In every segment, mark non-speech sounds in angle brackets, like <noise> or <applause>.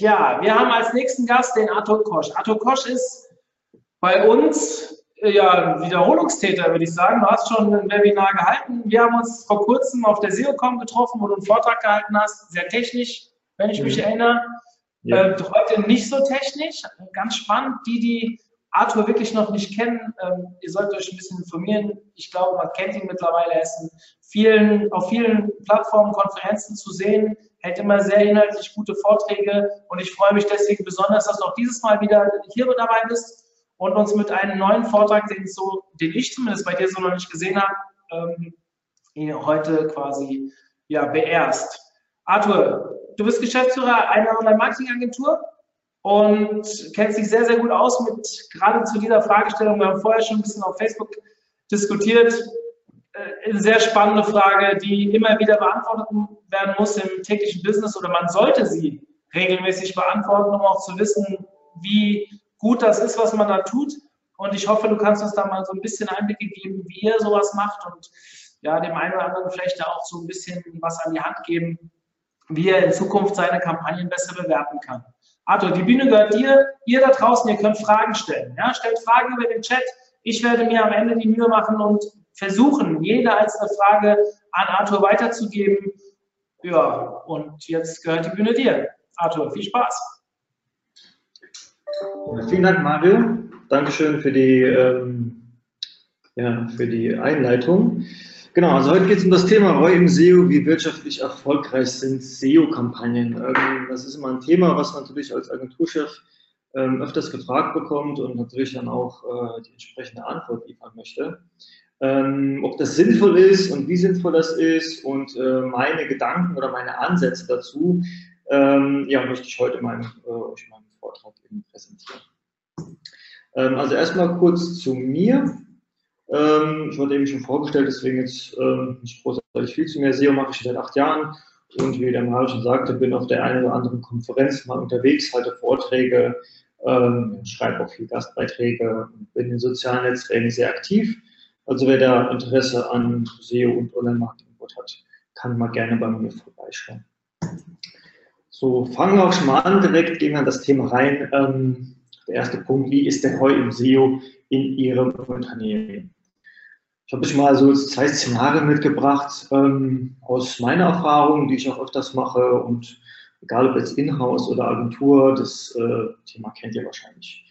Ja, wir haben als nächsten Gast den Arthur Kosch. Arthur Kosch ist bei uns äh, ja Wiederholungstäter, würde ich sagen. Du hast schon ein Webinar gehalten. Wir haben uns vor kurzem auf der SEOCom getroffen, wo du einen Vortrag gehalten hast. Sehr technisch, wenn ich mich Mhm. erinnere. Ja. Äh, heute nicht so technisch. Ganz spannend. Die, die Arthur wirklich noch nicht kennen, ähm, ihr sollt euch ein bisschen informieren. Ich glaube, man kennt ihn mittlerweile. Er ist vielen, auf vielen Plattformen, Konferenzen zu sehen, hält immer sehr inhaltlich gute Vorträge und ich freue mich deswegen besonders, dass du auch dieses Mal wieder hier dabei bist und uns mit einem neuen Vortrag, den, so, den ich zumindest bei dir so noch nicht gesehen habe, ähm, heute quasi ja, beehrst. Arthur, du bist Geschäftsführer einer Online-Marketing-Agentur und kennst dich sehr, sehr gut aus mit gerade zu dieser Fragestellung. Wir haben vorher schon ein bisschen auf Facebook diskutiert. Äh, Eine sehr spannende Frage, die immer wieder beantwortet werden muss im täglichen Business oder man sollte sie regelmäßig beantworten, um auch zu wissen, wie gut das ist, was man da tut. Und ich hoffe, du kannst uns da mal so ein bisschen Einblicke geben, wie ihr sowas macht und ja, dem einen oder anderen vielleicht da auch so ein bisschen was an die Hand geben, wie er in Zukunft seine Kampagnen besser bewerten kann. Arthur, die Bühne gehört dir. Ihr da draußen, ihr könnt Fragen stellen. Ja, stellt Fragen über den Chat. Ich werde mir am Ende die Mühe machen und versuchen, jede einzelne Frage an Arthur weiterzugeben. Ja, und jetzt gehört die Bühne dir. Arthur, viel Spaß. Vielen Dank, Mario. Dankeschön für die, ähm, ja, für die Einleitung. Genau, also heute geht es um das Thema Roy im SEO, wie wirtschaftlich erfolgreich sind SEO-Kampagnen. Ähm, das ist immer ein Thema, was man natürlich als Agenturchef ähm, öfters gefragt bekommt und natürlich dann auch äh, die entsprechende Antwort liefern möchte. Ähm, ob das sinnvoll ist und wie sinnvoll das ist und äh, meine Gedanken oder meine Ansätze dazu, ähm, ja, möchte ich heute mal äh, euch in meinem Vortrag eben präsentieren. Ähm, also erstmal kurz zu mir. Ähm, ich wurde eben schon vorgestellt, deswegen jetzt ähm, nicht großartig viel zu mir. SEO mache ich seit acht Jahren und wie der Mario schon sagte, bin auf der einen oder anderen Konferenz mal unterwegs, halte Vorträge, ähm, schreibe auch viel Gastbeiträge bin in sozialen Netzwerken sehr aktiv. Also wer da Interesse an SEO und Online-Marketing hat, kann mal gerne bei mir vorbeischauen. So, fangen wir auch schon mal an, direkt gehen wir in das Thema rein. Ähm, der erste Punkt, wie ist der Heu im SEO in Ihrem Unternehmen? Ich habe euch mal so zwei Szenarien mitgebracht ähm, aus meiner Erfahrung, die ich auch öfters mache und egal ob jetzt Inhouse oder Agentur, das äh, Thema kennt ihr wahrscheinlich.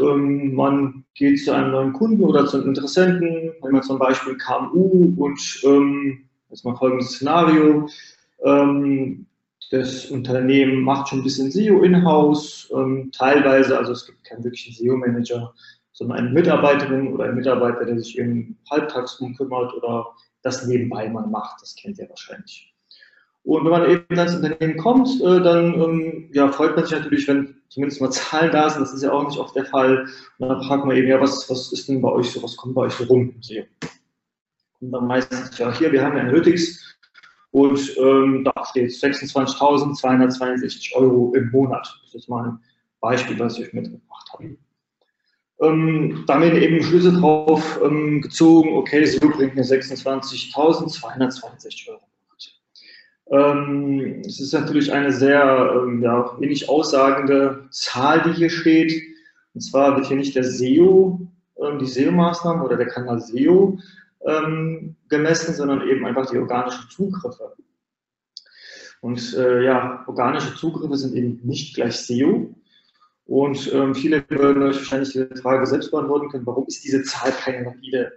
Ähm, man geht zu einem neuen Kunden oder zu einem Interessenten, wenn man zum Beispiel KMU und ähm, jetzt mal folgendes Szenario. Ähm, das Unternehmen macht schon ein bisschen SEO in-house, teilweise, also es gibt keinen wirklichen SEO-Manager, sondern eine Mitarbeiterin oder ein Mitarbeiter, der sich eben halbtags drum kümmert oder das nebenbei mal macht, das kennt ihr wahrscheinlich. Und wenn man eben ins Unternehmen kommt, äh, dann ähm, ja, freut man sich natürlich, wenn zumindest mal Zahlen da sind, das ist ja auch nicht oft der Fall. Und dann fragt man eben, ja, was, was ist denn bei euch so, was kommt bei euch so rum? Und dann meistens, ja, hier, wir haben Analytics, und ähm, da steht 26.262 Euro im Monat. Das ist mal ein Beispiel, was ich mitgebracht habe. Ähm, da werden eben Schlüsse drauf ähm, gezogen, okay, so bringt mir 26.262 Euro. Ähm, es ist natürlich eine sehr ähm, ja, wenig aussagende Zahl, die hier steht. Und zwar wird hier nicht der SEO, ähm, die SEO-Maßnahmen oder der Kanal SEO ähm, gemessen, sondern eben einfach die organischen Zugriffe. Und äh, ja, organische Zugriffe sind eben nicht gleich SEO. Und viele würden euch wahrscheinlich diese Frage selbst beantworten können, warum ist diese Zahl keine valide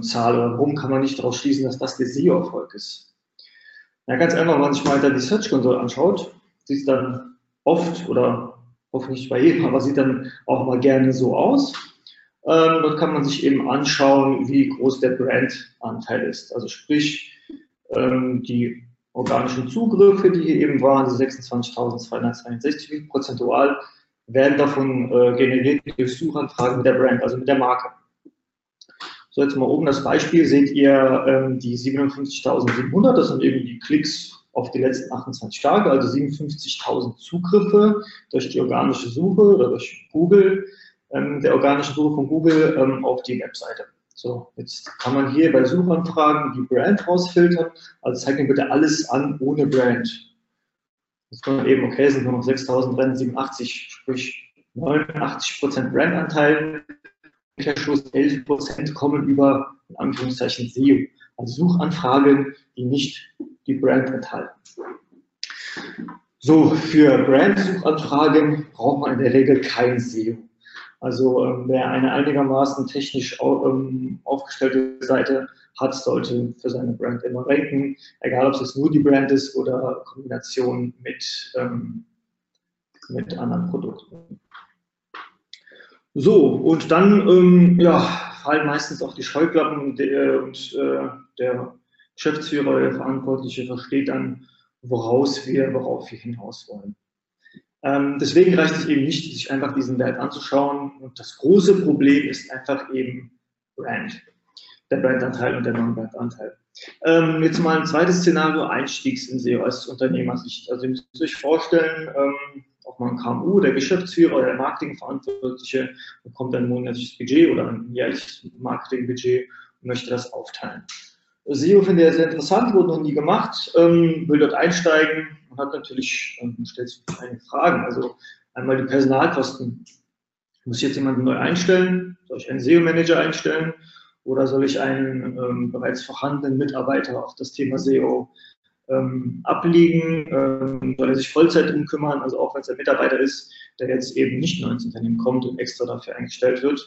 Zahl oder warum kann man nicht daraus schließen, dass das der SEO-Erfolg ist? Ja, ganz einfach, wenn man sich mal die Search Console anschaut, sieht es dann oft oder hoffentlich bei jedem, aber sieht dann auch mal gerne so aus. Ähm, dort kann man sich eben anschauen, wie groß der Brandanteil ist. Also sprich, ähm, die organischen Zugriffe, die hier eben waren, die 26.262, wie prozentual werden davon äh, generiert durch Suchanfragen mit der Brand, also mit der Marke. So, jetzt mal oben das Beispiel, seht ihr ähm, die 57.700, das sind eben die Klicks auf die letzten 28 Tage, also 57.000 Zugriffe durch die organische Suche oder durch Google, ähm, der organische Suche von Google ähm, auf die Webseite. So, jetzt kann man hier bei Suchanfragen die Brand rausfiltern, also zeigt mir bitte alles an ohne Brand. Jetzt kommt man eben, okay, sind nur noch 6.387, sprich 89% Brandanteil, Umkehrschluss 11% kommen über, in Anführungszeichen, SEO, also Suchanfragen, die nicht die Brand enthalten. So, für Brand-Suchanfragen braucht man in der Regel kein SEO. Also ähm, wer eine einigermaßen technisch ähm, aufgestellte Seite hat, sollte für seine Brand immer ranken, egal ob es nur die Brand ist oder Kombination mit, ähm, mit anderen Produkten. So, und dann ähm, ja, fallen meistens auch die Scheuklappen der, und äh, der Geschäftsführer, der Verantwortliche versteht dann, woraus wir, worauf wir hinaus wollen. Ähm, deswegen reicht es eben nicht, sich einfach diesen Wert anzuschauen. Und das große Problem ist einfach eben Brand, der Brandanteil und der Non-Brandanteil. Ähm, jetzt mal ein zweites Szenario, Einstiegs in SEO als Unternehmersicht. Also ihr müsst euch vorstellen, ähm, auch mal ein KMU, der Geschäftsführer oder der Marketingverantwortliche bekommt ein monatliches Budget oder ein jährliches Marketingbudget und möchte das aufteilen. SEO finde ich sehr interessant, wurde noch nie gemacht, ähm, will dort einsteigen und hat natürlich, ähm, stellt sich einige Fragen. Also einmal die Personalkosten. Muss ich jetzt jemanden neu einstellen? Soll ich einen SEO-Manager einstellen? Oder soll ich einen ähm, bereits vorhandenen Mitarbeiter auf das Thema SEO ähm, ablegen, ähm, soll er sich Vollzeit drum kümmern, also auch wenn es ein Mitarbeiter ist, der jetzt eben nicht neu ins Unternehmen kommt und extra dafür eingestellt wird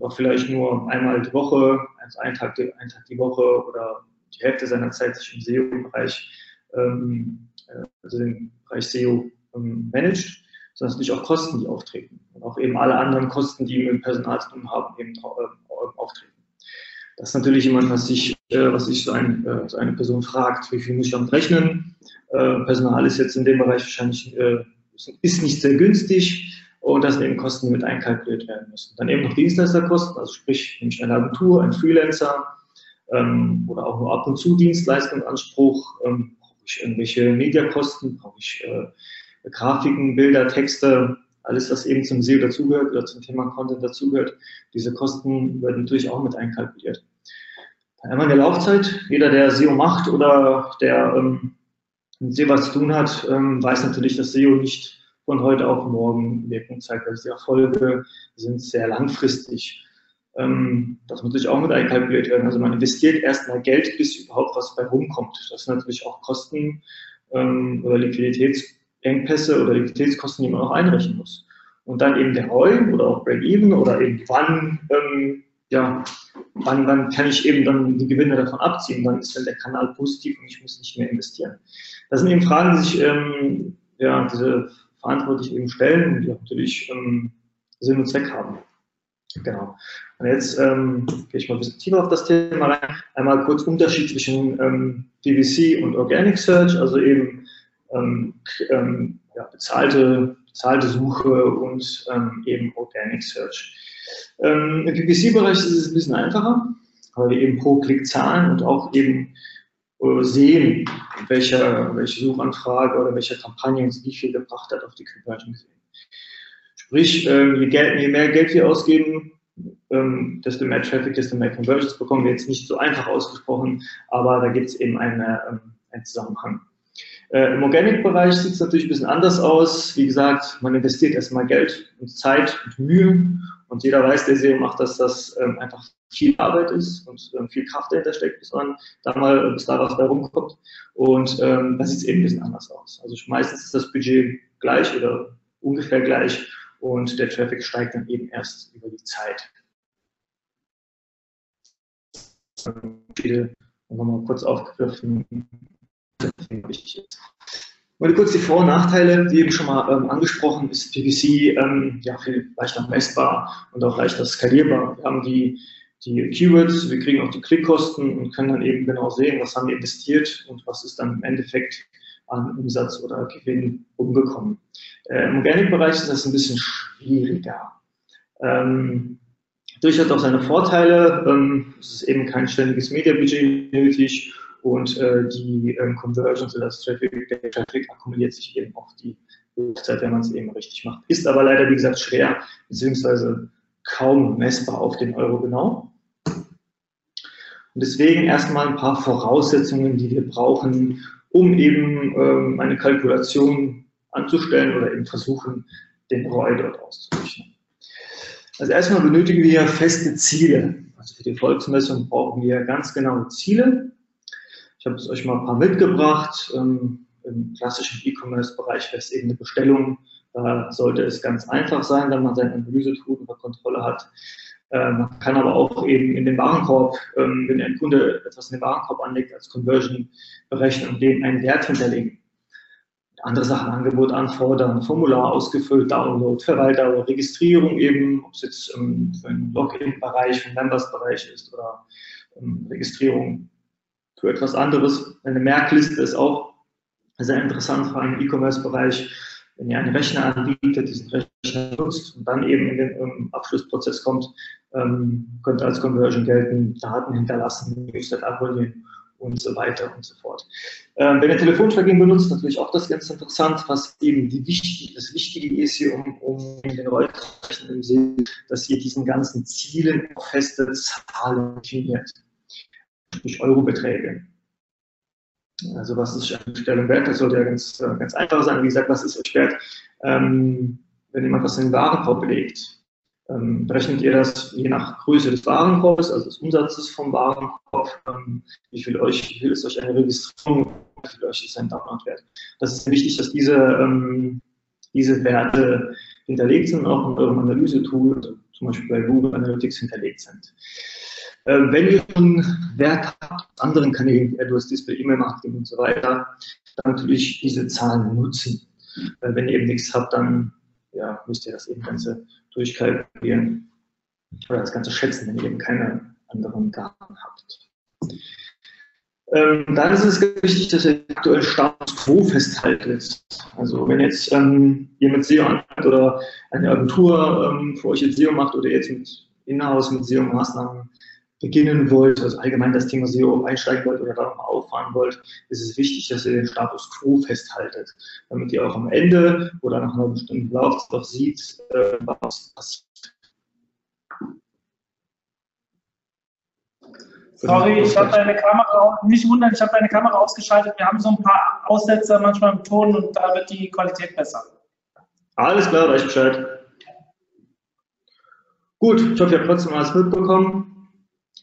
auch vielleicht nur einmal die Woche, also einen Tag, einen Tag die Woche oder die Hälfte seiner Zeit sich im SEO-Bereich, ähm, äh, also den Bereich SEO ähm, managt, sondern natürlich auch Kosten, die auftreten und auch eben alle anderen Kosten, die mit dem Personal zu tun haben, eben äh, auftreten. Das ist natürlich jemand, was sich, äh, was sich so, ein, äh, so, eine Person fragt, wie viel muss ich damit rechnen? Äh, Personal ist jetzt in dem Bereich wahrscheinlich ist nicht sehr günstig und das sind eben Kosten, die mit einkalkuliert werden müssen. Dann eben noch Dienstleisterkosten, also sprich, nämlich eine Agentur, ein Freelancer ähm, oder auch nur ab und zu Dienstleistungsanspruch, ähm, brauche ich irgendwelche Mediakosten, brauche ich Grafiken, Bilder, Texte, alles, was eben zum SEO dazugehört oder zum Thema Content dazugehört, diese Kosten werden natürlich auch mit einkalkuliert. Einmal in der Laufzeit. Jeder, der SEO macht oder der ähm, mit SEO was zu tun hat, ähm, weiß natürlich, dass SEO nicht von heute auf morgen Wirkung zeigt. Also die Erfolge sind sehr langfristig. Ähm, das muss natürlich auch mit einkalkuliert werden. Also man investiert erstmal Geld, bis überhaupt was bei rumkommt. Das sind natürlich auch Kosten ähm, oder Liquiditätskosten Engpässe oder Liquiditätskosten, die man auch einrechnen muss. Und dann eben der ROI oder auch Break-Even oder eben wann, ähm, ja, wann, wann kann ich eben dann die Gewinne davon abziehen, dann ist dann der Kanal positiv und ich muss nicht mehr investieren. Das sind eben Fragen, die sich ähm, ja, diese Verantwortlichen eben stellen und die natürlich ähm, Sinn und Zweck haben. Genau. Und jetzt ähm, gehe ich mal ein bisschen tiefer auf das Thema rein. Einmal kurz Unterschied zwischen ähm, PVC und Organic Search, also eben ja, bezahlte, bezahlte Suche und ähm, eben Organic Search. Ähm, Im PPC-Bereich ist es ein bisschen einfacher, weil wir eben pro Klick zahlen und auch eben äh, sehen, welche, welche Suchanfrage oder welche Kampagne uns wie viel gebracht hat auf die Conversion gesehen. Sprich, ähm, je, Geld, je mehr Geld wir ausgeben, ähm, desto mehr Traffic, desto mehr Conversions bekommen wir jetzt nicht so einfach ausgesprochen, aber da gibt es eben eine, ähm, einen Zusammenhang. Äh, Im Organic-Bereich sieht es natürlich ein bisschen anders aus. Wie gesagt, man investiert erstmal Geld und Zeit und Mühe. Und jeder weiß, der SEO macht, dass das ähm, einfach viel Arbeit ist und ähm, viel Kraft dahinter steckt, bis man da mal, bis da was bei rumkommt. Und ähm, das sieht eben ein bisschen anders aus. Also meistens ist das Budget gleich oder ungefähr gleich und der Traffic steigt dann eben erst über die Zeit. Viele nochmal kurz aufgegriffen, Mal kurz die Vor- und Nachteile, wie eben schon mal ähm, angesprochen, ist PPC ähm, ja, viel leichter messbar und auch leichter skalierbar. Wir haben die, die Keywords, wir kriegen auch die Klickkosten und können dann eben genau sehen, was haben wir investiert und was ist dann im Endeffekt an Umsatz oder Gewinn umgekommen. Äh, Im Organic-Bereich ist das ein bisschen schwieriger. Ähm, durch hat auch seine Vorteile. Ähm, es ist eben kein ständiges Media-Budget nötig und äh, die ähm, Conversions oder das Traffic, der Traffic akkumuliert sich eben auf die Website, wenn man es eben richtig macht. Ist aber leider, wie gesagt, schwer, beziehungsweise kaum messbar auf den Euro genau. Und deswegen erstmal ein paar Voraussetzungen, die wir brauchen, um eben ähm, eine Kalkulation anzustellen oder eben versuchen, den ROI dort auszurechnen. Also erstmal benötigen wir feste Ziele. Also für die Volksmessung brauchen wir ganz genaue Ziele. Ich habe es euch mal ein paar mitgebracht. Ähm, Im klassischen E-Commerce-Bereich wäre es eben eine Bestellung. Da sollte es ganz einfach sein, wenn man seine Analyse tut und Kontrolle hat. Äh, man kann aber auch eben in den Warenkorb, ähm, wenn ein Kunde etwas in den Warenkorb anlegt, als Conversion berechnen und dem einen Wert hinterlegen andere Sachen, Angebot anfordern, Formular ausgefüllt, Download, Verweildauer, Registrierung eben, ob es jetzt ähm, für einen Login-Bereich, für einen Members-Bereich ist oder ähm, Registrierung für etwas anderes. Eine Merkliste ist auch sehr interessant für einen E-Commerce-Bereich. Wenn ihr einen Rechner anbietet, diesen Rechner nutzt und dann eben in den um, Abschlussprozess kommt, ähm, könnte als Conversion gelten, Daten hinterlassen, Newsletter abonnieren und so weiter und so fort. Ähm, wenn ihr Telefonvergehen benutzt, natürlich auch das ganz interessant, was eben wichtig, das Wichtige ist hier, um, um den Rollzeichen im Sinn, dass ihr diesen ganzen Zielen feste Zahlen definiert, sprich Eurobeträge. Also was ist Stellung wert? Das sollte ja ganz, äh, ganz einfach sein. Wie gesagt, was ist euch wert? Ähm, wenn jemand was in den Warenkorb legt, ähm, berechnet ihr das je nach Größe des Warenkorbs, also des Umsatzes vom Warenkorb, ähm, wie, viel euch, wie viel ist euch eine Registrierung, wie viel euch ist ein Download-Wert. Das ist wichtig, dass diese, ähm, diese Werte hinterlegt sind, auch in eurem Analyse-Tool, zum Beispiel bei Google Analytics hinterlegt sind. Äh, wenn ihr schon Wert habt, anderen Kanälen, AdWords Display, E-Mail-Marketing und so weiter, dann natürlich diese Zahlen nutzen. Äh, wenn ihr eben nichts habt, dann ja, müsst ihr das eben Ganze durchkalkulieren oder das Ganze schätzen, wenn ihr eben keine anderen Daten habt. Ähm, dann ist es wichtig, dass ihr den aktuellen Status quo festhaltet. Also wenn jetzt ähm, ihr mit SEO anfängt oder eine Agentur ähm, für euch jetzt SEO macht oder jetzt mit Inhouse mit SEO-Maßnahmen beginnen wollt, also allgemein das Thema SEO einsteigen wollt oder da nochmal auffahren wollt, ist es wichtig, dass ihr den Status quo festhaltet, damit ihr auch am Ende oder nach einer bestimmten Laufzeit auch seht, äh, was passiert. Sorry, ich habe deine Kamera, nicht wundern, ich habe deine Kamera ausgeschaltet. Wir haben so ein paar Aussetzer manchmal im Ton und da wird die Qualität besser. Alles klar, weiß Bescheid. Gut, ich hoffe, ihr habt trotzdem alles mitbekommen.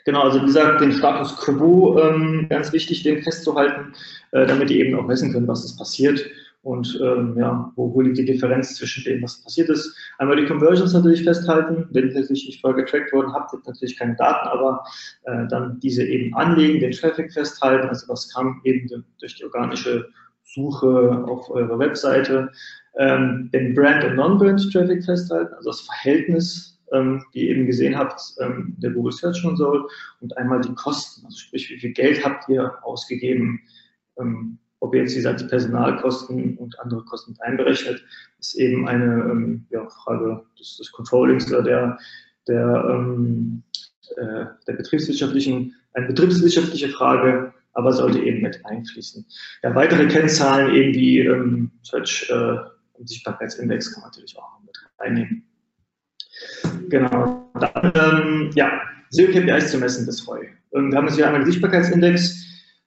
Genau, also wie gesagt, den Status quo ähm, ganz wichtig, den festzuhalten, äh, damit ihr eben auch wissen könnt, was ist passiert und ähm, ja, wo, wo liegt die Differenz zwischen dem, was passiert ist. Einmal die Conversions natürlich festhalten, wenn ihr natürlich nicht voll getrackt worden habt, habt natürlich keine Daten, aber äh, dann diese eben anlegen, den Traffic festhalten, also was kam eben durch die organische Suche auf eurer Webseite, ähm, den Brand- und Non-Brand-Traffic festhalten, also das Verhältnis ähm, die ihr eben gesehen habt, ähm, der Google Search Console und einmal die Kosten, also sprich, wie viel Geld habt ihr ausgegeben, ähm, ob ihr jetzt die Personalkosten und andere Kosten einberechnet, ist eben eine ähm, ja, Frage des, des Controllings oder der, der, ähm, äh, der betriebswirtschaftlichen, eine betriebswirtschaftliche Frage, aber sollte eben mit einfließen. Ja, weitere Kennzahlen eben wie ähm, Search äh, und Sichtbarkeitsindex kann man natürlich auch mit reinnehmen. Genau. Dann, ähm, ja, SEO-KPIs zu messen, das ich. Ähm, wir haben jetzt hier einmal den Sichtbarkeitsindex.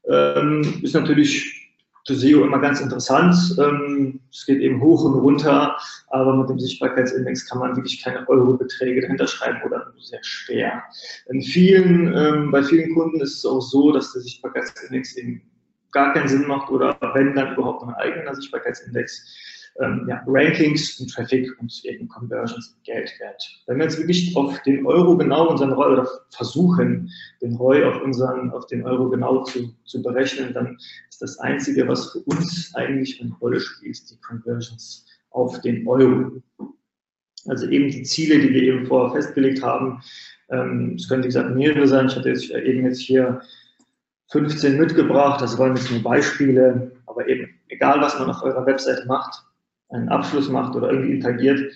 Ähm, ist natürlich für SEO immer ganz interessant. Ähm, es geht eben hoch und runter, aber mit dem Sichtbarkeitsindex kann man wirklich keine Eurobeträge dahinter schreiben oder sehr schwer. In vielen, ähm, bei vielen Kunden ist es auch so, dass der Sichtbarkeitsindex eben gar keinen Sinn macht oder wenn dann überhaupt noch ein eigener Sichtbarkeitsindex ähm, ja, Rankings und Traffic und eben Conversions Geld wert. Wenn wir jetzt wirklich auf den Euro genau unseren ROI oder versuchen, den ROI auf unseren, auf den Euro genau zu, zu berechnen, dann ist das Einzige, was für uns eigentlich eine Rolle spielt, die Conversions auf den Euro. Also eben die Ziele, die wir eben vorher festgelegt haben. Ähm, es können, wie gesagt, mehrere sein. Ich hatte jetzt eben jetzt hier 15 mitgebracht. Das waren jetzt nur Beispiele Aber eben, egal was man auf eurer Webseite macht, einen Abschluss macht oder irgendwie interagiert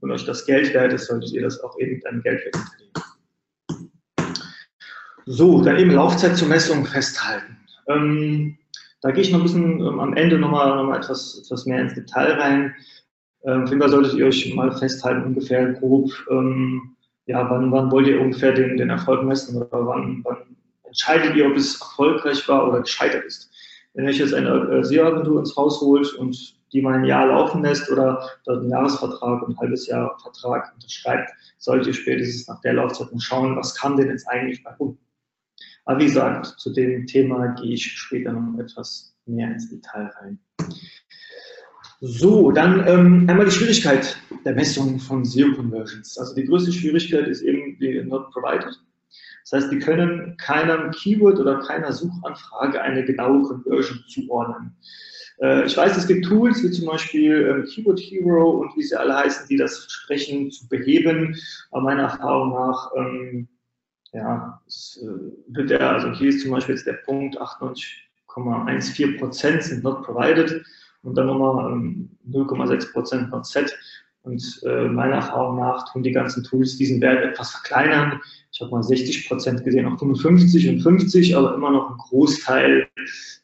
und euch das Geld wert ist, solltet ihr das auch eben mit einem Geldwert hinterlegen. So, dann eben Laufzeit zur Messung festhalten. Ähm, da gehe ich noch ein bisschen ähm, am Ende nochmal noch mal etwas, etwas mehr ins Detail rein. Ähm, auf jeden Fall solltet ihr euch mal festhalten, ungefähr grob, ähm, ja, wann, wann wollt ihr ungefähr den, den Erfolg messen oder wann, wann entscheidet ihr, ob es erfolgreich war oder gescheitert ist. Wenn ihr euch jetzt eine äh, SEO-Agentur ins Haus holt und die mal ein Jahr laufen lässt oder einen Jahresvertrag und ein halbes Jahr Vertrag unterschreibt, solltet ihr spätestens nach der Laufzeit mal schauen, was kam denn jetzt eigentlich bei rum. Aber wie gesagt, zu dem Thema gehe ich später noch etwas mehr ins Detail rein. So, dann ähm, einmal die Schwierigkeit der Messung von SEO-Conversions. Also die größte Schwierigkeit ist eben die Not Provided. Das heißt, die können keinem Keyword oder keiner Suchanfrage eine genaue Conversion zuordnen. Äh, ich weiß, es gibt Tools wie zum Beispiel ähm, Keyword Hero und wie sie alle heißen, die das versprechen zu beheben. Aber meiner Erfahrung nach, ähm, ja, es, äh, wird der, also hier ist zum Beispiel jetzt der Punkt 98,14 Prozent sind not provided und dann nochmal ähm, 0,6 Prozent not set. Und äh, meiner Erfahrung nach tun die ganzen Tools diesen Wert etwas verkleinern. Ich habe mal 60 Prozent gesehen, auch 55 und 50, aber immer noch ein Großteil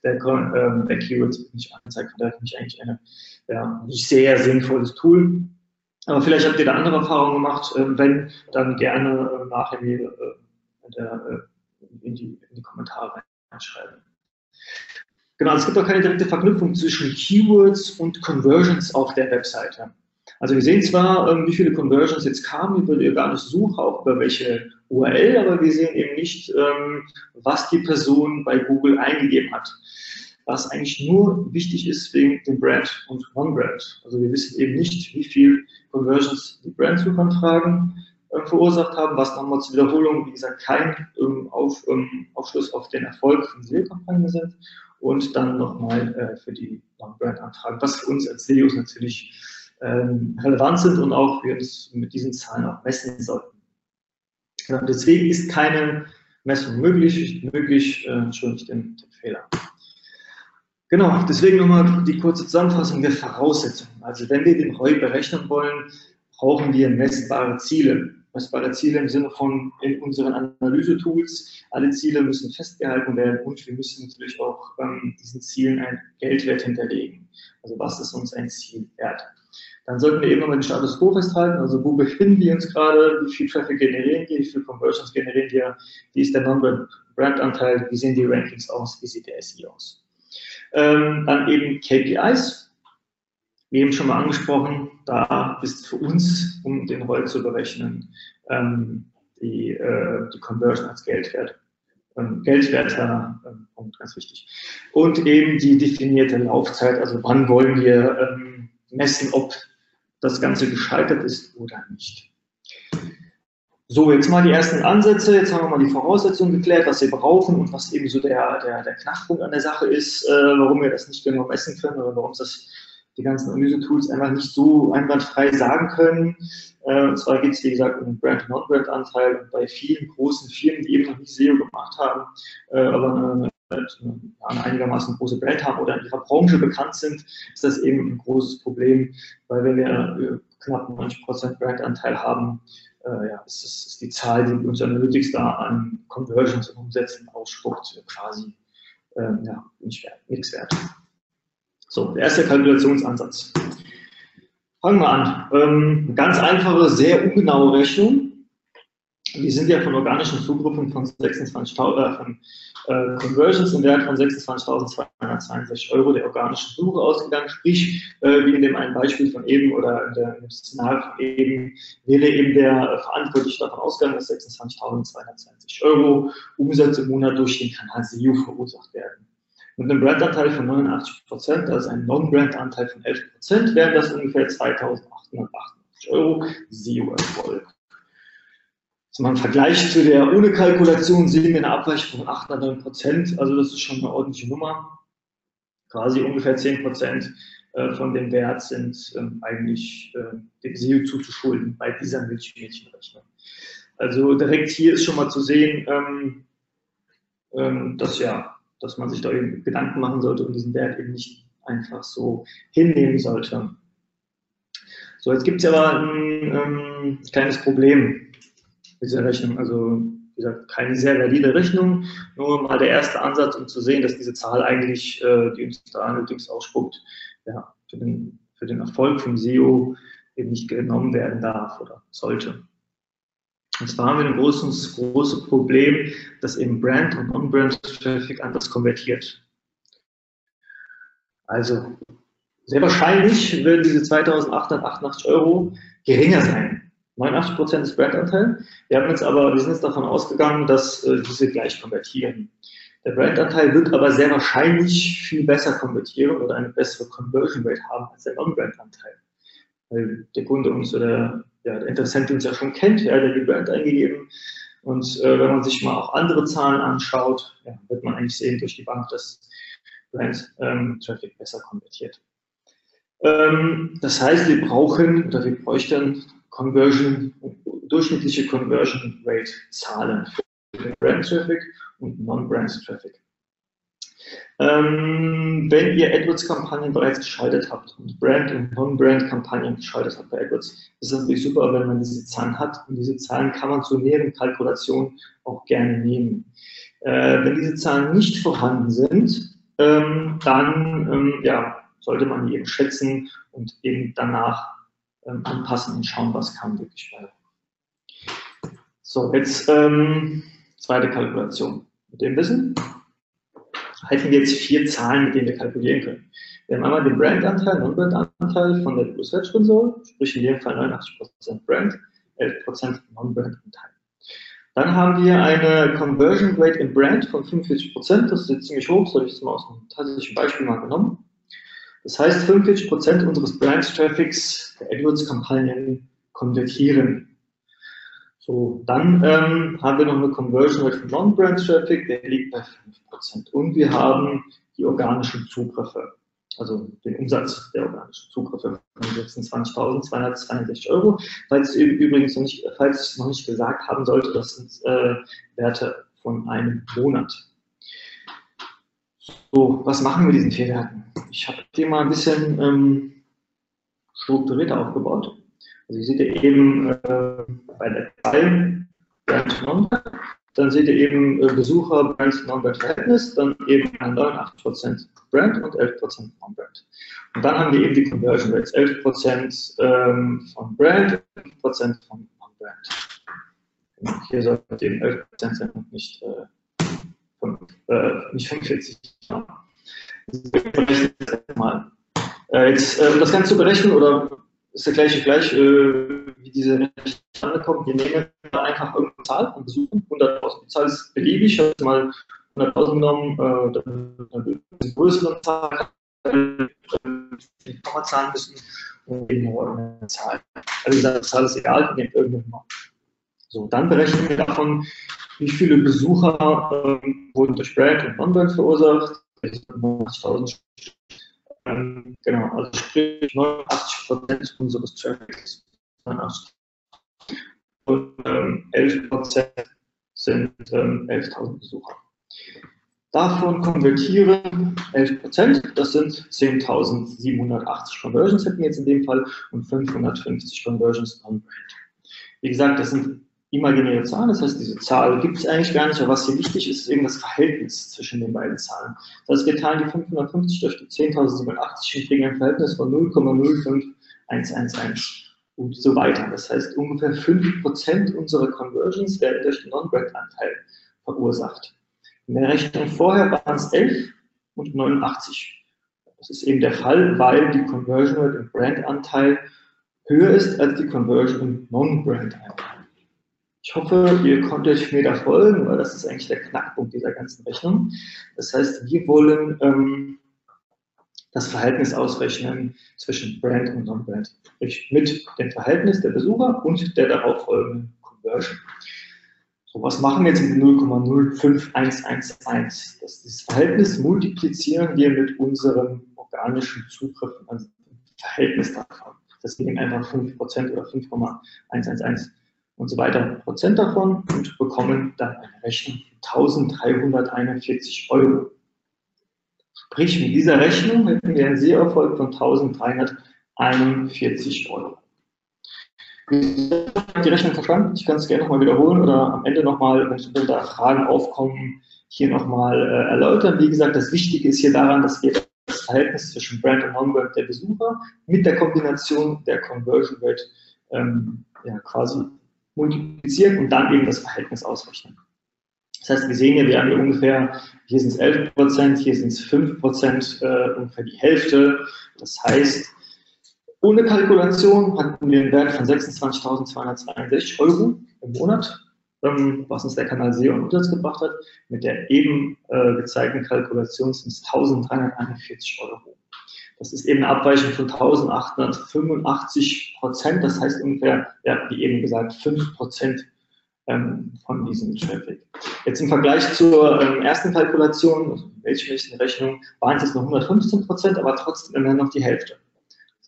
der, ähm, der Keywords wird nicht angezeigt. Von daher finde ich eigentlich ein ja, nicht sehr sinnvolles Tool. Aber vielleicht habt ihr da andere Erfahrungen gemacht. Äh, wenn, dann gerne äh, nachher mir äh, äh, in, die, in die Kommentare reinschreiben. Genau, es gibt auch keine direkte Verknüpfung zwischen Keywords und Conversions auf der Webseite. Also wir sehen zwar, ähm, wie viele Conversions jetzt kamen über die organische Suche, auch über welche URL, aber wir sehen eben nicht, ähm, was die Person bei Google eingegeben hat. Was eigentlich nur wichtig ist wegen dem Brand und Non-Brand. Also wir wissen eben nicht, wie viel Conversions die Brandsuchanfragen äh, verursacht haben, was nochmal zur Wiederholung, wie gesagt, kein ähm, auf, Aufschluss auf den Erfolg von SEO-Kampagnen sind und dann nochmal äh, für die Non-Brand-Anfragen, was für uns als SEOs natürlich relevant sind und auch wir uns mit diesen Zahlen auch messen sollten. Ja, deswegen ist keine Messung möglich, möglich, äh, entschuldigt den, den Fehler. Genau, deswegen nochmal die kurze Zusammenfassung der Voraussetzungen. Also wenn wir den ROI berechnen wollen, brauchen wir messbare Ziele. Messbare Ziele im Sinne von in unseren Analyse-Tools. Alle Ziele müssen festgehalten werden und wir müssen natürlich auch ähm, diesen Zielen einen Geldwert hinterlegen. Also was ist uns ein Ziel wert? Dann sollten wir eben nochmal den Status quo festhalten, also wo befinden wir uns gerade, wie viel Traffic generieren wir, wie viel Conversions generieren wir, wie ist der Non-Brand-Anteil, wie sehen die Rankings aus, wie sieht der SEO aus. Ähm, dann eben KPIs, wie eben schon mal angesprochen, da ist für uns, um den ROI zu berechnen, ähm, die, äh, die Conversion als Geldwert ähm, geldwerter ähm, Punkt, ganz wichtig. Und eben die definierte Laufzeit, also wann wollen wir ähm, messen, ob das Ganze gescheitert ist oder nicht. So, jetzt mal die ersten Ansätze. Jetzt haben wir mal die Voraussetzungen geklärt, was wir brauchen und was eben so der, der, der Knackpunkt an der Sache ist, äh, warum wir das nicht genau messen können oder warum das die ganzen Analyse-Tools einfach nicht so einwandfrei sagen können. Äh, und zwar geht es, wie gesagt, um den Brand- und Non-Brand-Anteil. Und bei vielen großen Firmen, die eben noch nicht SEO gemacht haben, äh, aber eine eine einigermaßen große Brand haben oder in ihrer Branche bekannt sind, ist das eben ein großes Problem, weil wenn wir knapp 90% Brandanteil haben, äh, ja, ist, das, ist die Zahl, die unser Analytics da an Conversions und Umsätzen ausspuckt, quasi äh, ja, nicht wert, nichts wert. So, der erste Kalkulationsansatz. Fangen wir an. Ähm, ganz einfache, sehr ungenaue Rechnung. Wir sind ja von organischen Zugriffen von 26.000, äh, von äh, Conversions im Wert von 26.262 Euro der organischen Suche ausgegangen. Sprich, äh, wie in dem einen Beispiel von eben oder in, der, in dem Szenario von eben, wäre eben der Verantwortliche davon ausgegangen, dass 26.220 Euro Umsatz im Monat durch den Kanal SEO verursacht werden. Mit einem Brandanteil von 89 Prozent, also einem Non-Brand-Anteil von 11 Prozent, wären das ungefähr 2.888 Euro SEO-Erfolg. Also im Vergleich zu der ohne Kalkulation sehen wir eine Abweichung von 8 9 Prozent. Also das ist schon eine ordentliche Nummer. Quasi ungefähr 10 Prozent äh, von dem Wert sind ähm, eigentlich äh, dem SEO zuzuschulden bei dieser Milchmädchenrechnung. Also direkt hier ist schon mal zu sehen, ähm, ähm, dass ja dass man sich da eben Gedanken machen sollte und diesen Wert eben nicht einfach so hinnehmen sollte. So, jetzt gibt es aber ein ähm, kleines Problem mit dieser Rechnung. Also, wie gesagt, keine sehr valide Rechnung, nur mal der erste Ansatz, um zu sehen, dass diese Zahl eigentlich, äh, die uns da allerdings ausspuckt, ja, für den, für den Erfolg vom SEO eben nicht genommen werden darf oder sollte. Und zwar haben wir ein großes, großes Problem, dass eben Brand und Non-Brand-Traffic anders konvertiert. Also sehr wahrscheinlich werden diese 2888 Euro geringer sein. 89 Prozent ist Brandanteil. Wir haben jetzt aber, wir sind jetzt davon ausgegangen, dass äh, diese gleich konvertieren. Der Brandanteil wird aber sehr wahrscheinlich viel besser konvertieren oder eine bessere Conversion Rate haben als der Non-Brandanteil. Weil der Kunde uns oder ja, der Interessent uns ja schon kennt, ja, der hat die Brand eingegeben. Und äh, wenn man sich mal auch andere Zahlen anschaut, ja, wird man eigentlich sehen durch die Bank, dass Brand ähm, Traffic besser konvertiert. Ähm, das heißt, wir brauchen oder wir bräuchten Conversion, durchschnittliche Conversion Rate Zahlen für Brand Traffic und Non-Brand Traffic. Ähm, wenn ihr AdWords-Kampagnen bereits geschaltet habt und Brand- und Non-Brand-Kampagnen geschaltet habt bei AdWords, ist es natürlich super, wenn man diese Zahlen hat. Und diese Zahlen kann man zu näheren Kalkulationen auch gerne nehmen. Äh, wenn diese Zahlen nicht vorhanden sind, ähm, dann ähm, ja, sollte man die eben schätzen und eben danach ähm, anpassen und schauen, was kann wirklich bei. So, jetzt ähm, zweite Kalkulation. Mit dem Wissen hätten wir jetzt vier Zahlen, mit denen wir kalkulieren können. Wir haben einmal den Brandanteil, Non-Brand-Anteil von der Google Search Console, sprich in dem Fall 89% Brand, 11% Non-Brand-Anteil. Dann haben wir eine Conversion Rate in Brand von 45%, das ist jetzt ziemlich hoch, das habe ich jetzt mal aus einem tatsächlichen Beispiel mal genommen. Das heißt, 45% unseres Brand-Traffics der AdWords-Kampagnen konvertieren. So, dann ähm, haben wir noch eine Conversion Rate von Non-Brand-Traffic, der liegt bei 5%. Und wir haben die organischen Zugriffe, also den Umsatz der organischen Zugriffe von 26.262 Euro. Falls ihr übrigens noch nicht, falls ich es noch nicht gesagt haben sollte, das sind äh, Werte von einem Monat. So, was machen wir mit diesen vier Werten? Ich habe die mal ein bisschen ähm, strukturierter aufgebaut. Also ihr seht ihr eben äh, bei der Zahl Brand non dann seht ihr eben äh, Besucher Brand Non-Brand Verhältnis, dann eben 89% Brand und 11% Non-Brand. Und dann haben wir eben die Conversion Rates, 11% ähm, von Brand, 5% von Non-Brand. Hier sollte eben 11% sein und nicht äh, äh, nicht 45. Ja. Mal. Äh, jetzt, äh, das Ganze zu berechnen, oder ist der gleiche gleich, äh, wie diese Rechnung ankommt, wir nehmen einfach irgendeine Zahl und besuchen 100.000. Die Zahl ist beliebig, ich habe mal 100.000 genommen, äh, dann, eine größere Zahl, die Komma zahlen müssen und eben eine Zahl. Also diese Zahl ist egal, wir nehmen irgendeine Nummer. So, dann berechnen wir davon, wie viele Besucher ähm, wurden durch Brand und Non-Brand verursacht. 90.000 ähm, genau, also sprich 89 Prozent unseres Traffics. Und ähm, 11 Prozent sind ähm, 11.000 Besucher. Davon konvertieren 11 Prozent, das sind 10.780 Conversions hätten wir jetzt in dem Fall und 550 Conversions Non-Brand. Wie gesagt, das sind imaginäre Zahlen, das heißt, diese Zahl gibt es eigentlich gar nicht, aber was hier wichtig ist, ist eben das Verhältnis zwischen den beiden Zahlen. Das heißt, wir teilen die 550 durch die 10.087 und kriegen ein Verhältnis von 0,05111 und so weiter. Das heißt, ungefähr 5% unserer Conversions werden durch den Non-Brand-Anteil verursacht. In der Rechnung vorher waren es 11 und 89. Das ist eben der Fall, weil die Conversion Rate im Brand-Anteil höher ist als die Conversion im Non-Brand-Anteil. Ich hoffe, ihr konntet mir da folgen, weil das ist eigentlich der Knackpunkt dieser ganzen Rechnung. Das heißt, wir wollen ähm, das Verhältnis ausrechnen zwischen Brand und Non-Brand. Sprich mit dem Verhältnis der Besucher und der darauf folgenden Conversion. So, was machen wir jetzt mit 0,05111? Das, dieses Verhältnis multiplizieren wir mit unserem organischen Zugriffen, also Verhältnis davon. Das geben einfach 5% oder 5,111 und so weiter Prozent davon und bekommen dann eine Rechnung von 1341 Euro. Sprich, mit dieser Rechnung hätten wir einen Seherfolg von 1341 Euro. Die Rechnung verstanden? Ich kann es gerne nochmal wiederholen oder am Ende nochmal, wenn da Fragen aufkommen, hier nochmal äh, erläutern. Wie gesagt, das Wichtige ist hier daran, dass wir das Verhältnis zwischen Brand und Non-Brand der Besucher mit der Kombination der Conversion Rate ähm, ja, quasi multiplizieren und dann eben das Verhältnis ausrechnen. Das heißt, wir sehen hier, wir haben hier ungefähr, hier sind es 11 Prozent, hier sind es 5 Prozent, äh, ungefähr die Hälfte. Das heißt, ohne Kalkulation hatten wir einen Wert von 26.262 Euro im Monat, ähm, was uns der Kanal SEO und Umsatz gebracht hat. Mit der eben äh, gezeigten Kalkulation sind es 1.341 Euro. Das ist eben eine Abweichung von 1885 Prozent, das heißt ungefähr, ja, wie eben gesagt, 5 Prozent ähm, von diesem Traffic. Jetzt im Vergleich zur ähm, ersten Kalkulation, also welche Rechnung, waren es jetzt noch 115 Prozent, aber trotzdem immerhin noch die Hälfte.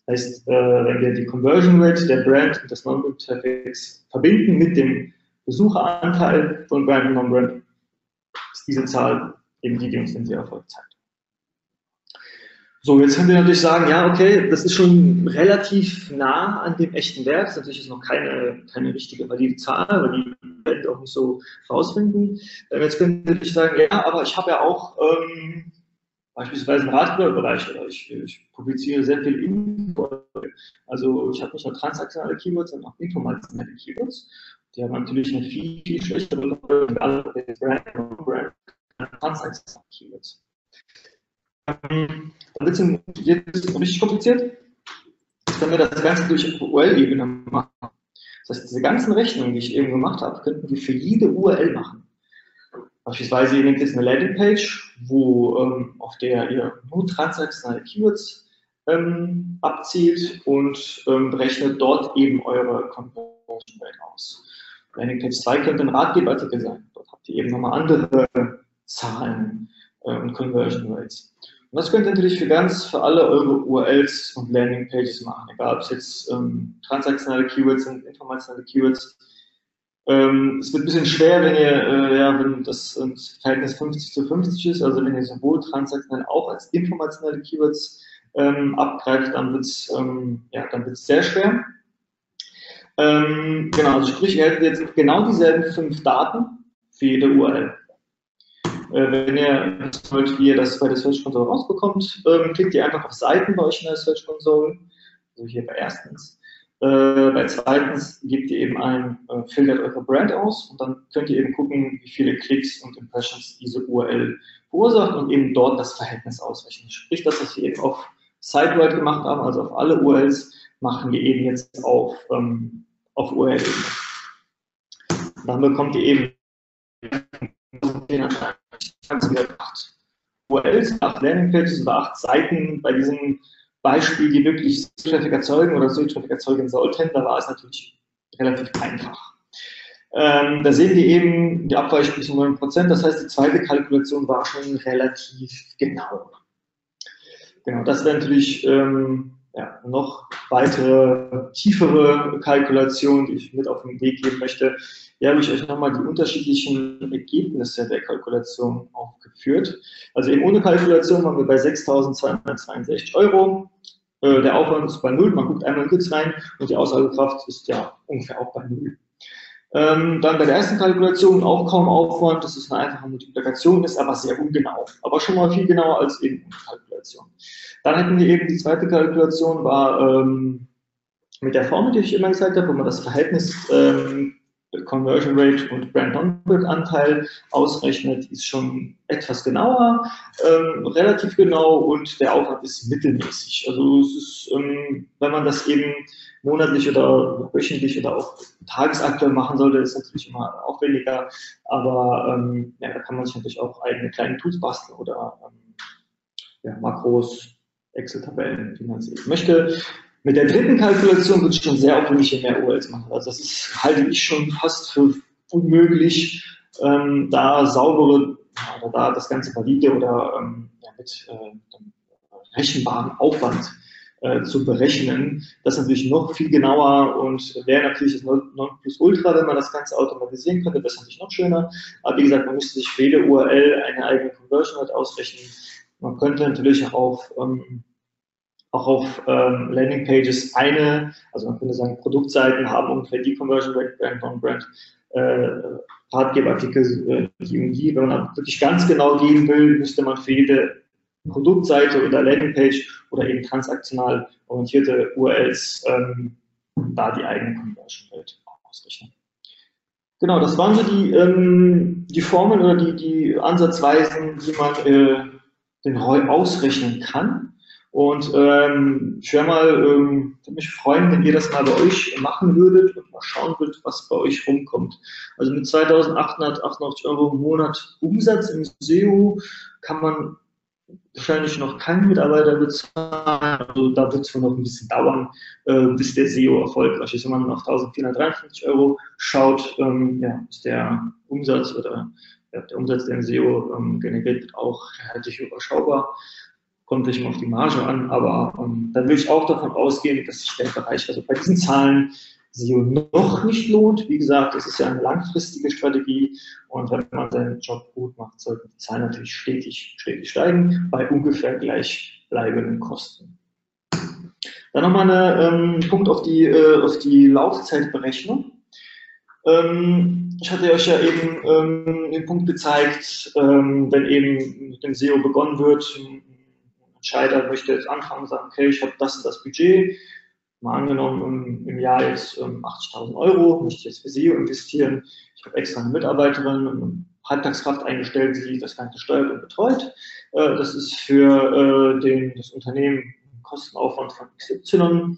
Das heißt, äh, wenn wir die Conversion Rate der Brand und des Non-Brand Traffics verbinden mit dem Besucheranteil von Brand und Non-Brand, ist diese Zahl eben die, die uns den Seherfolg zeigt. So, jetzt können wir natürlich sagen, ja, okay, das ist schon relativ nah an dem echten Wert. Das ist natürlich noch keine, keine richtige valide Zahl, weil die werden auch nicht so rausfinden. Ähm, jetzt können wir natürlich sagen, ja, aber ich habe ja auch ähm, beispielsweise im Ratgeberbereich oder ich, ich, publiziere sehr viel Info. Also ich habe nicht nur transaktionale Keywords, sondern auch informationelle Keywords. Die haben natürlich eine viel, viel schlechtere Brand, Brand, transaktionale Keywords. Ähm, wird es jetzt richtig kompliziert. wenn wir das Ganze durch URL-Ebene machen. Das heißt, diese ganzen Rechnungen, die ich eben gemacht habe, könnten wir für jede URL machen. Beispielsweise, ihr nehmt jetzt eine Landingpage, wo, ähm, auf der ihr nur transaktionale Keywords ähm, abzielt und ähm, berechnet dort eben eure Conversion Rate aus. Landingpage 2 könnte ein Ratgeberartikel sein. Dort habt ihr eben nochmal andere Zahlen äh, und Conversion Rates. Das könnt ihr natürlich für ganz, für alle eure URLs und Landingpages machen, egal ob es jetzt ähm, transaktionale Keywords sind, informationale Keywords. Ähm, es wird ein bisschen schwer, wenn ihr, äh, ja, wenn das, äh, das, Verhältnis 50 zu 50 ist, also wenn ihr sowohl transaktional auch als informationale Keywords ähm, abgreift, dann wird es ähm, ja, sehr schwer. Ähm, genau, also sprich, ihr hättet jetzt genau dieselben fünf Daten für jede URL. Äh, wenn ihr wollt, wie ihr das bei der Search Console rausbekommt, ähm, klickt ihr einfach auf Seiten bei euch in der Search Console. Also hier bei erstens. Äh, bei zweitens gebt ihr eben ein, äh, filtert eure Brand aus und dann könnt ihr eben gucken, wie viele Klicks und Impressions diese URL verursacht und eben dort das Verhältnis ausrechnen. Sprich, das, was wir eben auf Site-Wide gemacht haben, also auf alle URLs, machen wir eben jetzt auf, ähm, auf URL-Ebene. Dann bekommt ihr eben ganz wieder acht URLs, acht Landingpages oder acht Seiten bei diesem Beispiel, die wirklich Traffic erzeugen oder so Traffic erzeugen sollten. Da war es natürlich relativ einfach. Ähm, da sehen wir eben die Abweichung bis zu 9%. Das heißt, die zweite Kalkulation war schon relativ genau. Genau, das wäre natürlich ähm, ja, noch weitere tiefere Kalkulationen, die ich mit auf den Weg geben möchte. Hier habe ich euch nochmal die unterschiedlichen Ergebnisse der Kalkulation aufgeführt. Also eben ohne Kalkulation waren wir bei 6.262 Euro. Äh, der Aufwand ist bei Null, man guckt einmal kurz rein und die Aussagekraft ist ja ungefähr auch bei Null. Ähm, dann bei der ersten Kalkulation auch kaum Aufwand, das ist eine einfache Multiplikation, ist aber sehr ungenau. Aber schon mal viel genauer als eben ohne Kalkulation. Dann hätten wir eben die zweite Kalkulation, war ähm, mit der Formel, die ich immer gezeigt habe, wo man das Verhältnis ähm, Conversion Rate und Brand Non-Brand Anteil ausrechnet, ist schon etwas genauer, ähm, relativ genau und der Aufwand ist mittelmäßig. Also es ist, ähm, wenn man das eben monatlich oder wöchentlich oder auch tagesaktuell machen sollte, ist natürlich immer aufwendiger, aber ähm, ja, da kann man sich natürlich auch eigene kleine Tools basteln oder ähm, ja, Makros, Excel-Tabellen, es eben möchte. Mit der dritten Kalkulation wird es schon sehr aufwendig mehr URLs machen. Also das ist, halte ich schon fast für unmöglich, ähm, da saubere, oder da das Ganze valide oder ähm, ja, mit äh, rechenbaren Aufwand äh, zu berechnen. Das ist natürlich noch viel genauer und wäre natürlich das Nonplusultra, wenn man das Ganze automatisieren könnte, das ist natürlich noch schöner. Aber wie gesagt, man müsste sich für jede URL eine eigene Conversion Rate ausrechnen. Man könnte natürlich auch auf, ähm, auch auf ähm, Landingpages eine, also man könnte sagen, Produktseiten haben ungefähr die Conversion Rate, Brand on Brand, äh, Ratgeberartikel, äh, die und die. Wenn man wirklich ganz genau gehen will, müsste man für jede Produktseite oder Landingpage oder eben transaktional orientierte URLs ähm, da die eigene Conversion Rate ausrechnen. Genau, das waren so die, ähm, die Formeln oder die, die Ansatzweisen, wie man äh, den ROI ausrechnen kann. Und ähm, ich wäre mal, ähm, mich freuen, wenn ihr das mal bei euch machen würdet und mal schauen würdet, was bei euch rumkommt. Also mit 2888 Euro im Monat Umsatz im SEO kann man wahrscheinlich noch keinen Mitarbeiter bezahlen. Also da wird es wohl noch ein bisschen dauern, äh, bis der SEO erfolgreich ist. Wenn man auf 1453 Euro schaut, ähm, ja, ist der Umsatz oder der Umsatz, im SEO ähm, generiert wird, auch relativ überschaubar. Kommt nicht mal auf die Marge an, aber ähm, dann will ich auch davon ausgehen, dass sich der Bereich, also bei diesen Zahlen, SEO noch nicht lohnt. Wie gesagt, es ist ja eine langfristige Strategie und wenn man seinen Job gut macht, sollten die Zahlen natürlich stetig, stetig steigen bei ungefähr gleichbleibenden Kosten. Dann nochmal ein ähm, Punkt auf die, äh, auf die Laufzeitberechnung. Ähm, ich hatte euch ja eben ähm, den Punkt gezeigt, ähm, wenn eben mit dem SEO begonnen wird, ein Entscheider möchte jetzt anfangen und sagen, okay, ich habe das und das Budget, mal angenommen im, im Jahr jetzt ähm, 80.000 Euro, möchte ich jetzt für SEO investieren. Ich habe extra eine Mitarbeiterin eine Halbtagskraft eingestellt, die das Ganze steuert und betreut. Äh, das ist für äh, den, das Unternehmen Kostenaufwand von XY.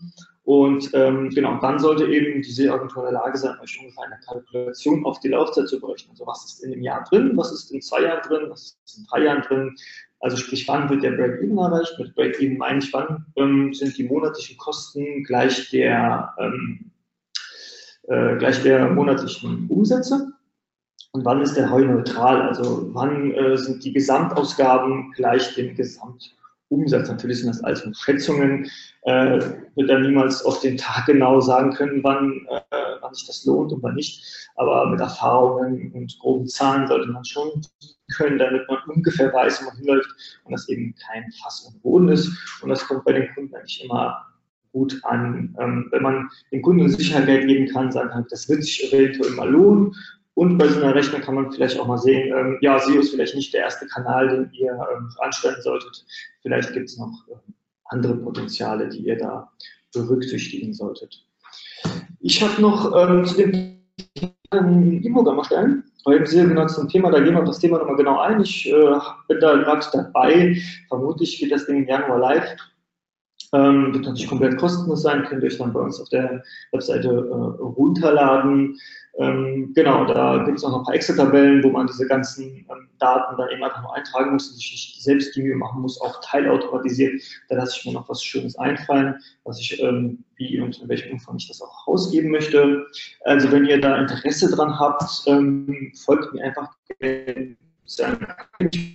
Und ähm, genau, dann sollte eben die SEO-Agentur in der Lage sein, euch ungefähr eine Kalkulation auf die Laufzeit zu berechnen. Also was ist in dem Jahr drin, was ist in zwei Jahren drin, was ist in drei Jahren drin, also sprich, wann wird der Break-Even erreicht? Mit Break-Even meine ich, wann ähm, sind die monatlichen Kosten gleich der, ähm, äh, gleich der monatlichen Umsätze? Und wann ist der Heu neutral? Also wann äh, sind die Gesamtausgaben gleich dem Gesamtumsatz? Natürlich sind das alles nur Schätzungen. Äh, wird dann niemals auf den Tag genau sagen können, wann, äh, wann sich das lohnt und wann nicht. Aber mit Erfahrungen und groben Zahlen sollte man schon können, damit man ungefähr weiß, wo man hinläuft und das eben kein Fass und Boden ist. Und das kommt bei den Kunden eigentlich immer gut an. Ähm, wenn man den Kunden Sicherheit geben kann, sagen kann, das wird sich eventuell mal lohnen. Und bei so einer Rechnung kann man vielleicht auch mal sehen, ähm, ja, SEO ist vielleicht nicht der erste Kanal, den ihr ähm, anstellen solltet. Vielleicht gibt es noch ähm, andere Potenziale, die ihr da berücksichtigen solltet. Ich habe noch ähm, zu dem E-Book einmal stellen. Heute sehr genau zum Thema, da gehen wir auf das Thema nochmal genau ein. Ich äh, bin da gerade dabei. Vermutlich geht das Ding im Januar live. Ähm, wird natürlich komplett kostenlos sein, könnt ihr euch dann bei uns auf der Webseite äh, runterladen. Ähm, genau, da gibt es noch ein paar Excel-Tabellen, wo man diese ganzen ähm, Daten dann eben einfach nur eintragen muss und sich nicht selbst die Mühe machen muss, auch teilautomatisiert. Da lasse ich mir noch was Schönes einfallen, was ich, ähm, wie und in welchem Umfang ich das auch rausgeben möchte. Also wenn ihr da Interesse dran habt, ähm, folgt mir einfach wie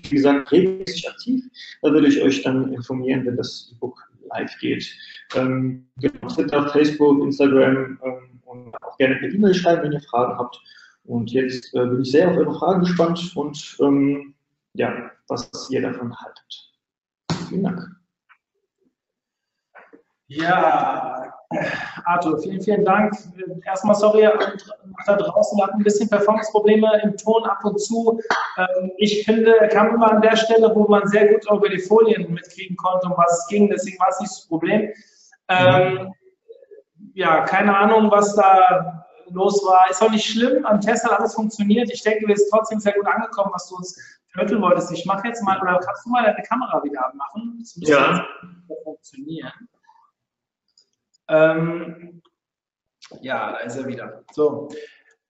gesagt, regelmäßig aktiv. Da würde ich euch dann informieren, wenn das E-Book live geht. Ähm, genau, Twitter, Facebook, Instagram ähm, und auch gerne per E-Mail schreiben, wenn ihr Fragen habt. Und jetzt äh, bin ich sehr auf eure Fragen gespannt und ähm, ja, was ihr davon haltet. Vielen Dank. Ja, Arthur, vielen, vielen Dank. Erstmal sorry da draußen, wir hatten ein bisschen Performance-Probleme im Ton ab und zu. Ähm, ich finde, er kam immer an der Stelle, wo man sehr gut über die Folien mitkriegen konnte, um was es ging, deswegen war es nicht das Problem. Ähm, ja, keine Ahnung, was da los war. Ist auch nicht schlimm, am Test hat alles funktioniert. Ich denke, wir sind trotzdem sehr gut angekommen, was du uns vermitteln wolltest. Ich mache jetzt mal, oder kannst du mal deine Kamera wieder anmachen? Das müsste ja. funktionieren. Ähm, ja, da ist er wieder. So.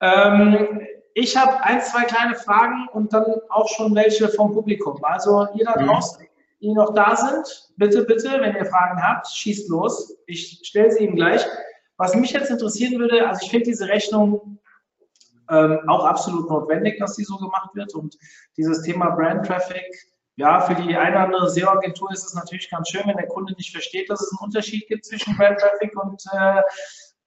Ähm, ich habe ein, zwei kleine Fragen und dann auch schon welche vom Publikum. Also ihr da mhm. draußen, die noch da sind, bitte, bitte, wenn ihr Fragen habt, schießt los. Ich stelle sie Ihnen gleich. Was mich jetzt interessieren würde, also ich finde diese Rechnung ähm, auch absolut notwendig, dass die so gemacht wird und dieses Thema Brand Traffic ja, für die eine oder andere SEO-Agentur ist es natürlich ganz schön, wenn der Kunde nicht versteht, dass es einen Unterschied gibt zwischen Brand Traffic und, äh,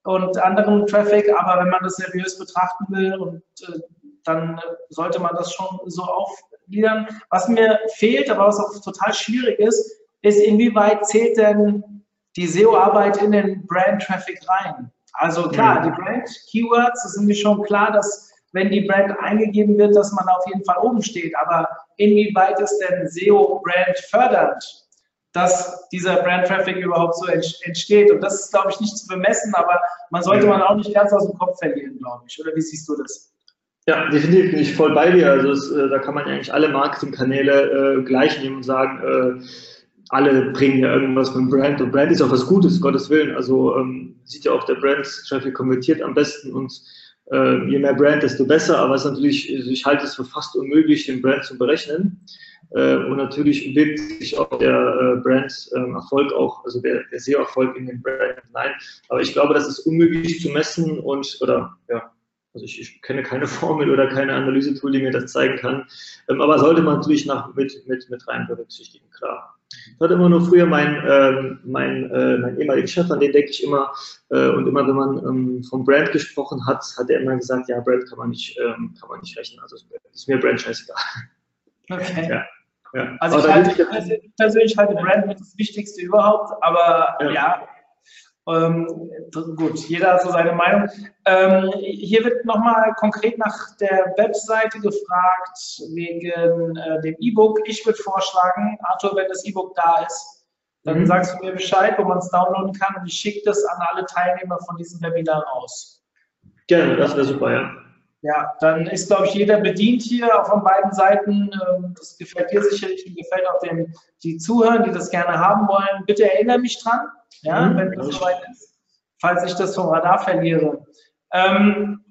und anderem Traffic. Aber wenn man das seriös betrachten will, und, äh, dann sollte man das schon so auf, Mitgliedern. Was mir fehlt, aber was auch total schwierig ist, ist, inwieweit zählt denn die SEO-Arbeit in den Brand-Traffic rein? Also klar, die Brand-Keywords, es ist mir schon klar, dass wenn die Brand eingegeben wird, dass man auf jeden Fall oben steht. Aber inwieweit ist denn SEO-Brand fördernd, dass dieser Brand-Traffic überhaupt so entsteht? Und das ist, glaube ich, nicht zu bemessen, aber man sollte man auch nicht ganz aus dem Kopf verlieren, glaube ich. Oder wie siehst du das? Ja, definitiv bin ich voll bei dir. Also es, äh, da kann man eigentlich alle Marketingkanäle äh, gleich nehmen und sagen, äh, alle bringen ja irgendwas mit Brand und Brand ist auch was Gutes, Gottes Willen. Also ähm, sieht ja auch, der Brand-Traffic konvertiert am besten und äh, je mehr Brand, desto besser. Aber es ist natürlich, also ich halte es für fast unmöglich, den Brand zu berechnen. Äh, und natürlich wirkt sich auch der äh, Brand-Erfolg auch, also der, der SEO-Erfolg in den Brand hinein. Aber ich glaube, das ist unmöglich zu messen und, oder, ja, also ich, ich, kenne keine <laughs> Formel oder keine Analysetool, die mir das zeigen kann. Ähm, aber sollte man natürlich nach, mit, mit, mit rein berücksichtigen, klar. Ich hatte immer nur früher mein, ähm, mein, äh, mein ehemaliger Chef, an den denke ich immer. Äh, und immer wenn man ähm, vom Brand gesprochen hat, hat er immer gesagt, ja, Brand kann man nicht, ähm, kann man nicht rechnen. Also ist mir Brand scheißegal. <laughs> Okay. Ja. Ja. Also ich, halte, ich persönlich halte Brand mit das Wichtigste überhaupt, aber ja, ja ähm, gut, jeder hat so seine Meinung. Ähm, hier wird nochmal konkret nach der Webseite gefragt wegen äh, dem E-Book. Ich würde vorschlagen, Arthur, wenn das E-Book da ist, dann mhm. sagst du mir Bescheid, wo man es downloaden kann und ich schicke das an alle Teilnehmer von diesem Webinar raus. Gerne, das wäre super, ja. Ja, dann ist, glaube ich, jeder bedient hier von beiden Seiten. Ähm, das gefällt dir sicherlich und gefällt auch den, die Zuhörer, die das gerne haben wollen. Bitte erinnere mich dran, ja, mhm, wenn es soweit ist, falls ich das vom Radar verliere. Ähm,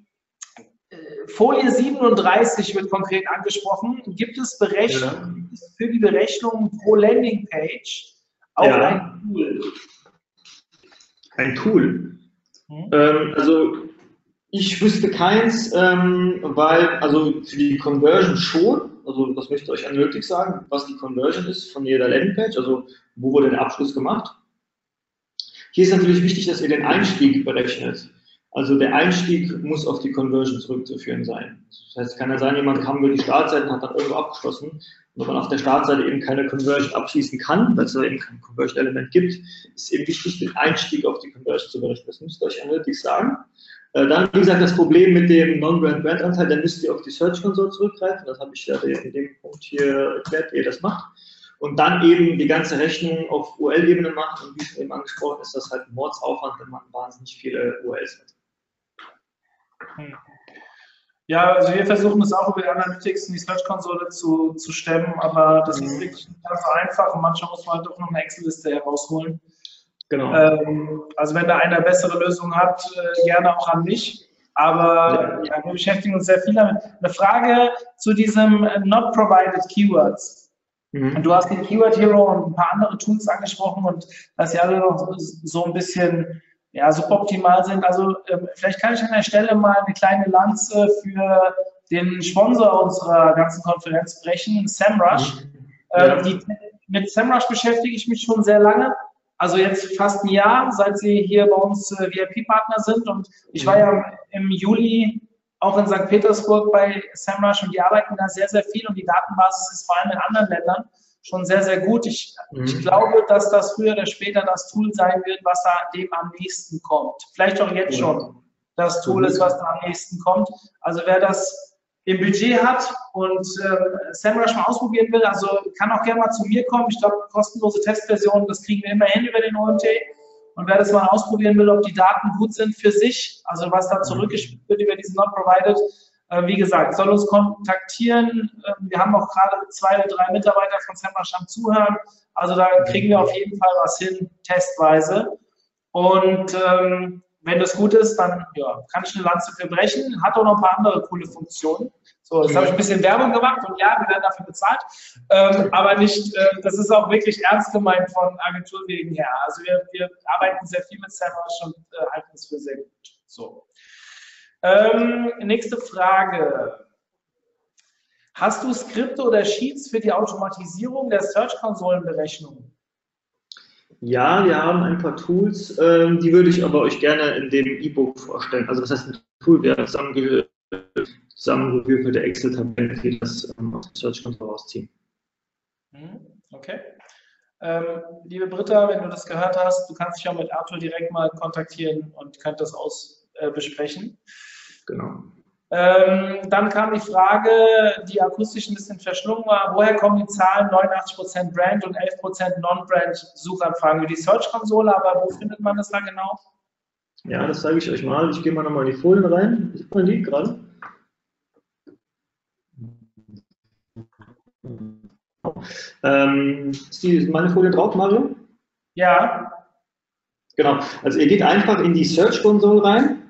äh, Folie 37 wird konkret angesprochen. Gibt es Berechnungen ja. für die Berechnung pro Landingpage auch ja. ein Tool? Ein Tool? Hm? Ähm, also ich wüsste keins, ähm, weil, also für die Conversion schon, also das möchte ich euch eindeutig sagen, was die Conversion ist von jeder Landingpage, also wo wurde der Abschluss gemacht. Hier ist natürlich wichtig, dass ihr den Einstieg berechnet. Also der Einstieg muss auf die Conversion zurückzuführen sein. Das heißt, es kann ja sein, jemand kam über die Startseite und hat dann irgendwo abgeschlossen. Und wenn man auf der Startseite eben keine Conversion abschließen kann, weil es da eben kein Conversion-Element gibt, ist eben wichtig, den Einstieg auf die Conversion zu berechnen. Das müsst ihr euch analytisch sagen. Äh, dann, wie gesagt, das Problem mit dem Non-Brand-Brand-Anteil, dann müsst ihr auf die Search Console zurückgreifen. Das habe ich ja in dem Punkt hier erklärt, wie ihr das macht und dann eben die ganze Rechnung auf URL-Ebene macht. Und wie schon eben angesprochen, ist das halt ein Mordsaufwand, wenn man wahnsinnig viele URLs hat. Hm. Ja, also wir versuchen es auch über die Analytics in die Search-Konsole zu, zu stemmen, aber das ist mhm. wirklich ganz einfach und manchmal muss man halt doch noch eine Excel-Liste herausholen. Genau. Ähm, also wenn da einer bessere Lösungen hat, äh, gerne auch an mich. Aber ja. ja. wir beschäftigen uns sehr viel damit. Eine Frage zu diesem Not Provided Keywords. Mhm. Du hast den Keyword Hero und ein paar andere Tools angesprochen und dass sie alle noch so ein bisschen ja, suboptimal sind. Also äh, vielleicht kann ich an der Stelle mal eine kleine Lanze für den Sponsor unserer ganzen Konferenz brechen, SEMrush. Mhm. Äh, ja. die, mit SEMrush beschäftige ich mich schon sehr lange. Also jetzt fast ein Jahr, seit sie hier bei uns äh, VIP-Partner sind. Und ich war ja im Juli auch in St. Petersburg bei SEMrush und die arbeiten da sehr, sehr viel und die Datenbasis ist vor allem in anderen Ländern schon sehr, sehr gut. Ich, mhm. ich glaube, dass das früher oder später das Tool sein wird, was da dem am nächsten kommt. Vielleicht auch jetzt schon das Tool ist, was da am nächsten kommt. Also wer das im Budget hat und äh, SEMrush mal ausprobieren will, also kann auch gerne mal zu mir kommen. Ich glaube, kostenlose Testversionen, das kriegen wir immer hin über den OMT. Und wer das mal ausprobieren will, ob die Daten gut sind für sich, also was da zurückgespielt wird über diesen Not Provided, äh, wie gesagt, soll uns kontaktieren. Ähm, wir haben auch gerade zwei oder drei Mitarbeiter von SEMrush am Zuhören. Also da kriegen wir auf jeden Fall was hin, testweise. Und ähm, wenn das gut ist, dann ja, kann ich eine Lanze für brechen. Hat auch noch ein paar andere coole Funktionen. So, jetzt habe ich ein bisschen Werbung gemacht und ja, wir werden dafür bezahlt. Ähm, aber nicht, äh, das ist auch wirklich ernst gemeint von Agentur wegen her. Also wir, wir arbeiten sehr viel mit Servers und äh, halten es für sehr gut. So. Ähm, nächste Frage. Hast du Skripte oder Sheets für die Automatisierung der Search-Konsolenberechnung? Ja, wir haben ein paar Tools, ähm, die würde ich aber euch gerne in dem E-Book vorstellen. Also das heißt ein Tool, wir zusammen zusammengewürfelte Excel-Tabellen, die das ähm, aus der Search Console rausziehen. Mhm, Okay. Ähm, liebe Britta, wenn du das gehört hast, du kannst dich auch mit Arthur direkt mal kontaktieren und könnt das aus äh, besprechen. Genau. Ähm, dann kam die Frage, die akustisch ein bisschen verschlungen war, woher kommen die Zahlen 89% Brand und 11% Non-Brand Suchanfragen über die Search-Konsole, aber wo findet man das da genau? Ja, das zeige ich euch mal. Ich gehe mal nochmal in die Folien rein. Sieht man die gerade? Ähm, ist die, ist meine Folie drauf, Mario? Ja, Genau. Also ihr geht einfach in die Search Console rein,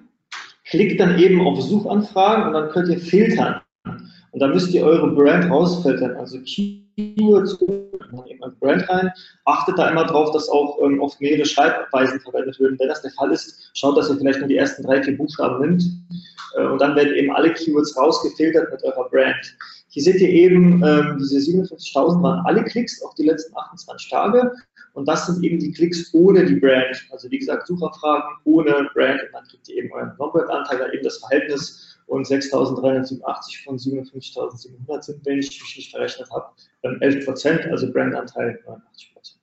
klickt dann eben auf Suchanfragen und dann könnt ihr filtern. Und dann müsst ihr eure Brand rausfiltern. Also Keywords, eben als Brand rein. Achtet da immer drauf, dass auch ähm, oft mehrere Schreibweisen verwendet werden. Wenn das der Fall ist, schaut, dass ihr vielleicht nur die ersten drei, vier Buchstaben nimmt. Äh, und dann werden eben alle Keywords rausgefiltert mit eurer Brand. Hier seht ihr eben, ähm, diese 57.000 waren alle Klicks auf die letzten 28 Tage. Und das sind eben die Klicks ohne die Brand. Also wie gesagt, Sucherfragen ohne Brand. Und dann kriegt ihr eben euren Non-Brand-Anteil, eben das Verhältnis. Und 6.387 von 57.700 sind, wenn ich mich nicht verrechnet habe, ähm, 11 Prozent, also Brandanteil 89 Prozent.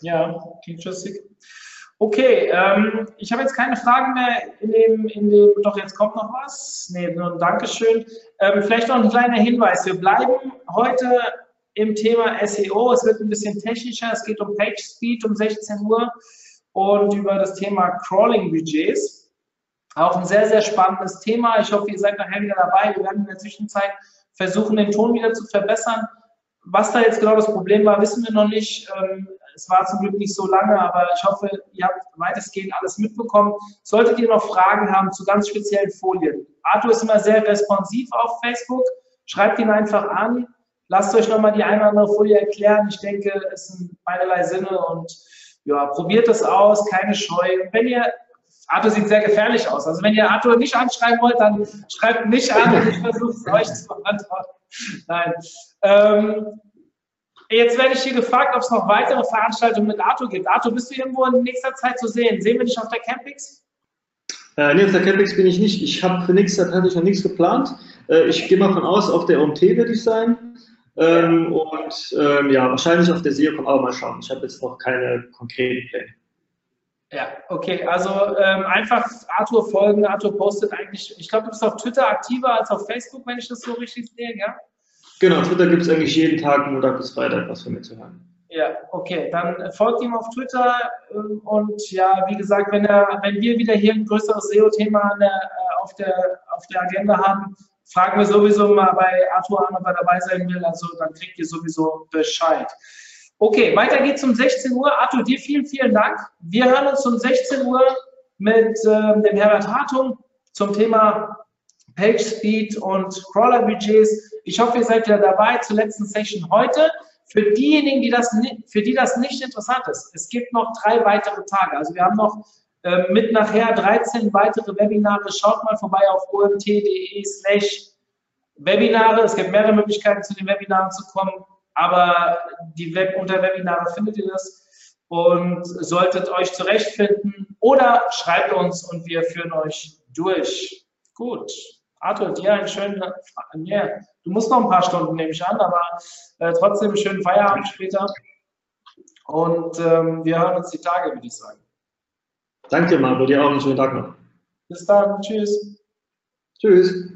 ja, klingt schlüssig. Okay, ähm, ich habe jetzt keine Fragen mehr in dem, in dem, doch jetzt kommt noch was. Nee, nur ein Dankeschön. Ähm, vielleicht noch ein kleiner Hinweis. Wir bleiben heute im Thema SEO. Es wird ein bisschen technischer. Es geht um Page Speed um 16 Uhr und über das Thema Crawling Budgets. Auch ein sehr, sehr spannendes Thema. Ich hoffe, ihr seid nachher wieder dabei. Wir werden in der Zwischenzeit versuchen, den Ton wieder zu verbessern. Was da jetzt genau das Problem war, wissen wir noch nicht. Ähm, es war zum Glück nicht so lange, aber ich hoffe, ihr habt weitestgehend alles mitbekommen. Solltet ihr noch Fragen haben zu ganz speziellen Folien, Arthur ist immer sehr responsiv auf Facebook. Schreibt ihn einfach an. Lasst euch nochmal die eine oder andere Folie erklären. Ich denke, es in beiderlei Sinne und ja, probiert es aus, keine Scheu. Wenn ihr, Arthur sieht sehr gefährlich aus. Also wenn ihr Arthur nicht anschreiben wollt, dann schreibt mich an und ich versuche es <laughs> euch zu beantworten. Nein. Ähm, Jetzt werde ich hier gefragt, ob es noch weitere Veranstaltungen mit Arthur gibt. Arthur, bist du irgendwo in nächster Zeit zu sehen? Sehen wir dich auf der Campix? Äh, nee, auf der Campix bin ich nicht. Ich habe für nächste Zeit noch nichts geplant. Äh, ich gehe mal von aus, auf der OMT werde ich sein. Ähm, und ähm, ja, wahrscheinlich auf der SEOCom, aber mal schauen. Ich habe jetzt noch keine konkreten Pläne. Ja, okay. Also ähm, einfach Arthur folgen. Arthur postet eigentlich, ich glaube, du bist auf Twitter aktiver als auf Facebook, wenn ich das so richtig sehe, ja? Genau, Twitter gibt es eigentlich jeden Tag, Montag bis Freitag, was von mir zu hören. Ja, okay, dann folgt ihm auf Twitter ähm, und ja, wie gesagt, wenn, er, wenn wir wieder hier ein größeres SEO-Thema äh, auf, der, auf der Agenda haben, fragen wir sowieso mal bei Arthur an, ob er dabei sein will, also dann kriegt ihr sowieso Bescheid. Okay, weiter geht's um 16 Uhr. Arthur, dir vielen, vielen Dank. Wir hören uns um 16 Uhr mit äh, dem Herbert Hartung zum Thema Page Speed und Crawler Budgets. Ich hoffe, ihr seid wieder dabei zur letzten Session heute. Für diejenigen, die das, für die das nicht interessant ist, es gibt noch drei weitere Tage. Also wir haben noch äh, mit nachher 13 weitere Webinare. Schaut mal vorbei auf omt.de slash Webinare. Es gibt mehrere Möglichkeiten, zu den Webinaren zu kommen, aber die Web unter Webinare findet ihr das und solltet euch zurechtfinden oder schreibt uns und wir führen euch durch. Gut. Arthur, dir einen schönen, ja, du musst noch ein paar Stunden, nehme ich an, aber äh, trotzdem einen schönen Feierabend später. Und ähm, wir hören uns die Tage, würde ich sagen. Danke, Marco, dir auch einen schönen Tag noch. Bis dann, tschüss. Tschüss.